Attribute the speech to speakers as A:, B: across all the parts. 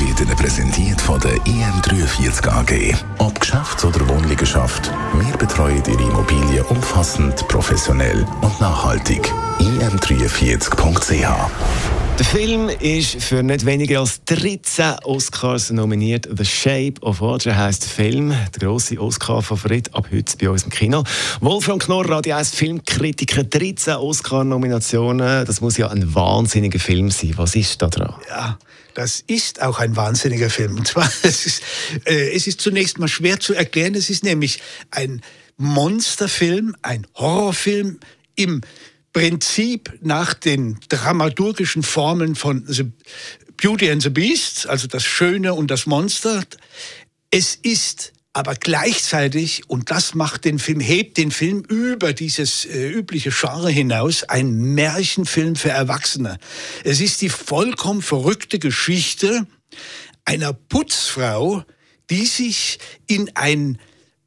A: wird Ihnen präsentiert von der IM43 AG. Ob Geschäfts- oder Wohnliegenschaft, wir betreuen Ihre Immobilie umfassend, professionell und nachhaltig. im43.ch
B: der Film ist für nicht weniger als 13 Oscars nominiert. The Shape of Water heißt der Film. Der grosse Oscar-Favorit ab heute bei uns im Kino. Wolfram Knorr, Radio 1 Filmkritiker, 13 Oscar-Nominationen. Das muss ja ein wahnsinniger Film sein. Was ist da dran?
C: Ja, das ist auch ein wahnsinniger Film. Und zwar, es ist, äh, es ist zunächst mal schwer zu erklären. Es ist nämlich ein Monsterfilm, ein Horrorfilm im Prinzip nach den dramaturgischen Formeln von the Beauty and the Beast, also das Schöne und das Monster. Es ist aber gleichzeitig, und das macht den Film, hebt den Film über dieses äh, übliche Genre hinaus, ein Märchenfilm für Erwachsene. Es ist die vollkommen verrückte Geschichte einer Putzfrau, die sich in ein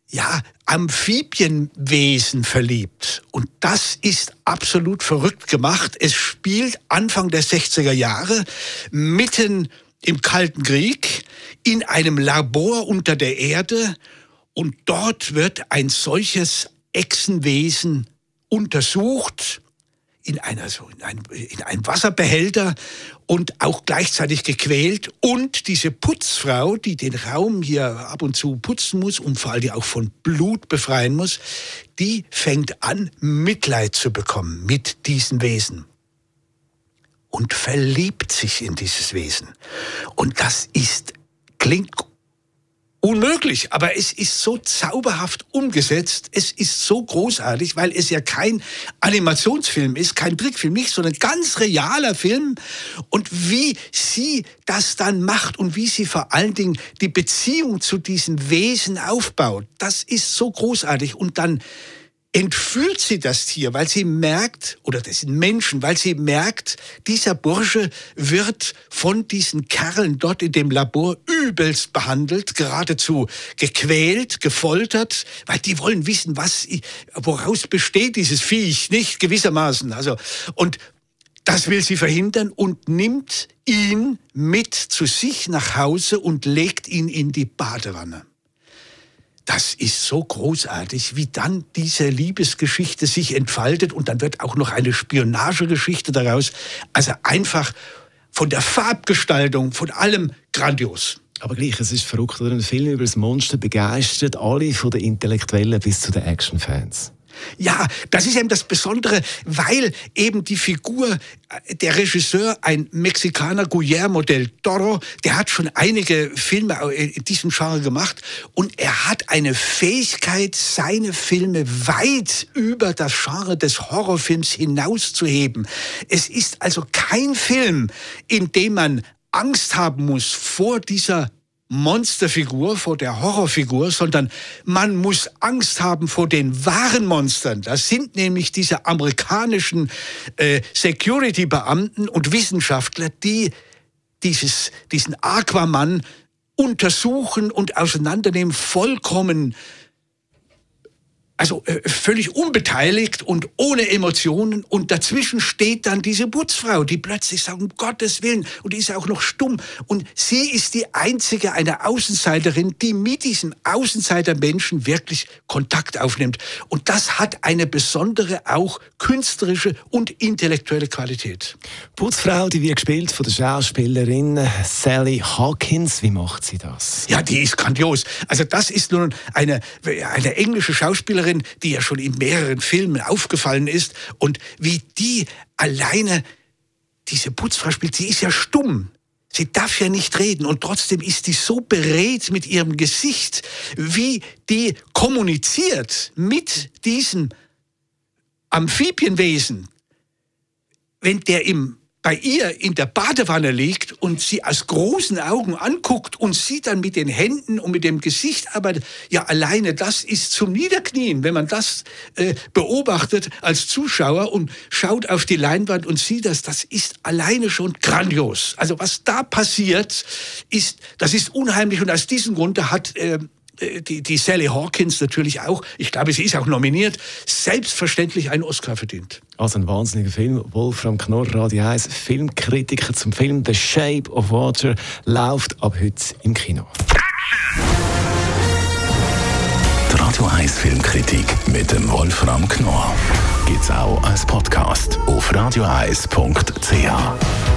C: ja, Amphibienwesen verliebt. Und das ist absolut verrückt gemacht. Es spielt Anfang der 60er Jahre mitten im Kalten Krieg in einem Labor unter der Erde und dort wird ein solches Echsenwesen untersucht in, einer, so in, einem, in einem Wasserbehälter und auch gleichzeitig gequält. Und diese Putzfrau, die den Raum hier ab und zu putzen muss und vor allem auch von Blut befreien muss, die fängt an, Mitleid zu bekommen mit diesem Wesen und verliebt sich in dieses Wesen. Und das ist, klingt unmöglich, aber es ist so zauberhaft umgesetzt, es ist so großartig, weil es ja kein Animationsfilm ist, kein Trickfilm, nicht, sondern ganz realer Film. Und wie sie das dann macht und wie sie vor allen Dingen die Beziehung zu diesem Wesen aufbaut, das ist so großartig. Und dann entführt sie das Tier, weil sie merkt, oder das sind Menschen, weil sie merkt, dieser Bursche wird von diesen Kerlen dort in dem Labor übelst behandelt, geradezu gequält, gefoltert, weil die wollen wissen, was, woraus besteht dieses Viech, nicht gewissermaßen. Also, und das will sie verhindern und nimmt ihn mit zu sich nach Hause und legt ihn in die Badewanne das ist so großartig, wie dann diese Liebesgeschichte sich entfaltet und dann wird auch noch eine Spionagegeschichte daraus. Also einfach von der Farbgestaltung, von allem grandios.
B: Aber gleich, es ist verrückt, oder? Ein Film über das Monster begeistert alle von den Intellektuellen bis zu den Actionfans.
C: Ja, das ist eben das Besondere, weil eben die Figur, äh, der Regisseur, ein Mexikaner, Guillermo del Toro, der hat schon einige Filme in diesem Genre gemacht und er hat eine Fähigkeit, seine Filme weit über das Genre des Horrorfilms hinauszuheben. Es ist also kein Film, in dem man Angst haben muss vor dieser Monsterfigur, vor der Horrorfigur, sondern man muss Angst haben vor den wahren Monstern. Das sind nämlich diese amerikanischen äh, Security-Beamten und Wissenschaftler, die dieses, diesen Aquaman untersuchen und auseinandernehmen, vollkommen also äh, völlig unbeteiligt und ohne Emotionen. Und dazwischen steht dann diese Putzfrau, die plötzlich sagt, um Gottes Willen, und die ist auch noch stumm. Und sie ist die einzige, eine Außenseiterin, die mit diesem Außenseitermenschen wirklich Kontakt aufnimmt. Und das hat eine besondere, auch künstlerische und intellektuelle Qualität.
B: Putzfrau, die wird gespielt von der Schauspielerin Sally Hawkins. Wie macht sie das?
C: Ja, die ist grandios. Also das ist nun eine, eine englische Schauspielerin, Schauspielerin, die ja schon in mehreren Filmen aufgefallen ist und wie die alleine diese Putzfrau spielt, sie ist ja stumm. Sie darf ja nicht reden und trotzdem ist die so beredt mit ihrem Gesicht, wie die kommuniziert mit diesem Amphibienwesen. Wenn der im bei ihr in der Badewanne liegt und sie aus großen Augen anguckt und sie dann mit den Händen und mit dem Gesicht arbeitet, ja alleine das ist zum Niederknien, wenn man das äh, beobachtet als Zuschauer und schaut auf die Leinwand und sieht das, das ist alleine schon grandios. Also was da passiert, ist, das ist unheimlich und aus diesem Grunde hat äh, die, die Sally Hawkins natürlich auch, ich glaube, sie ist auch nominiert, selbstverständlich einen Oscar verdient.
B: Also ein wahnsinniger Film. Wolfram Knorr, Radio 1, Filmkritiker zum Film The Shape of Water, läuft ab heute im Kino.
A: Die Radio 1 Filmkritik mit dem Wolfram Knorr gibt es auch als Podcast auf radioeis.ch.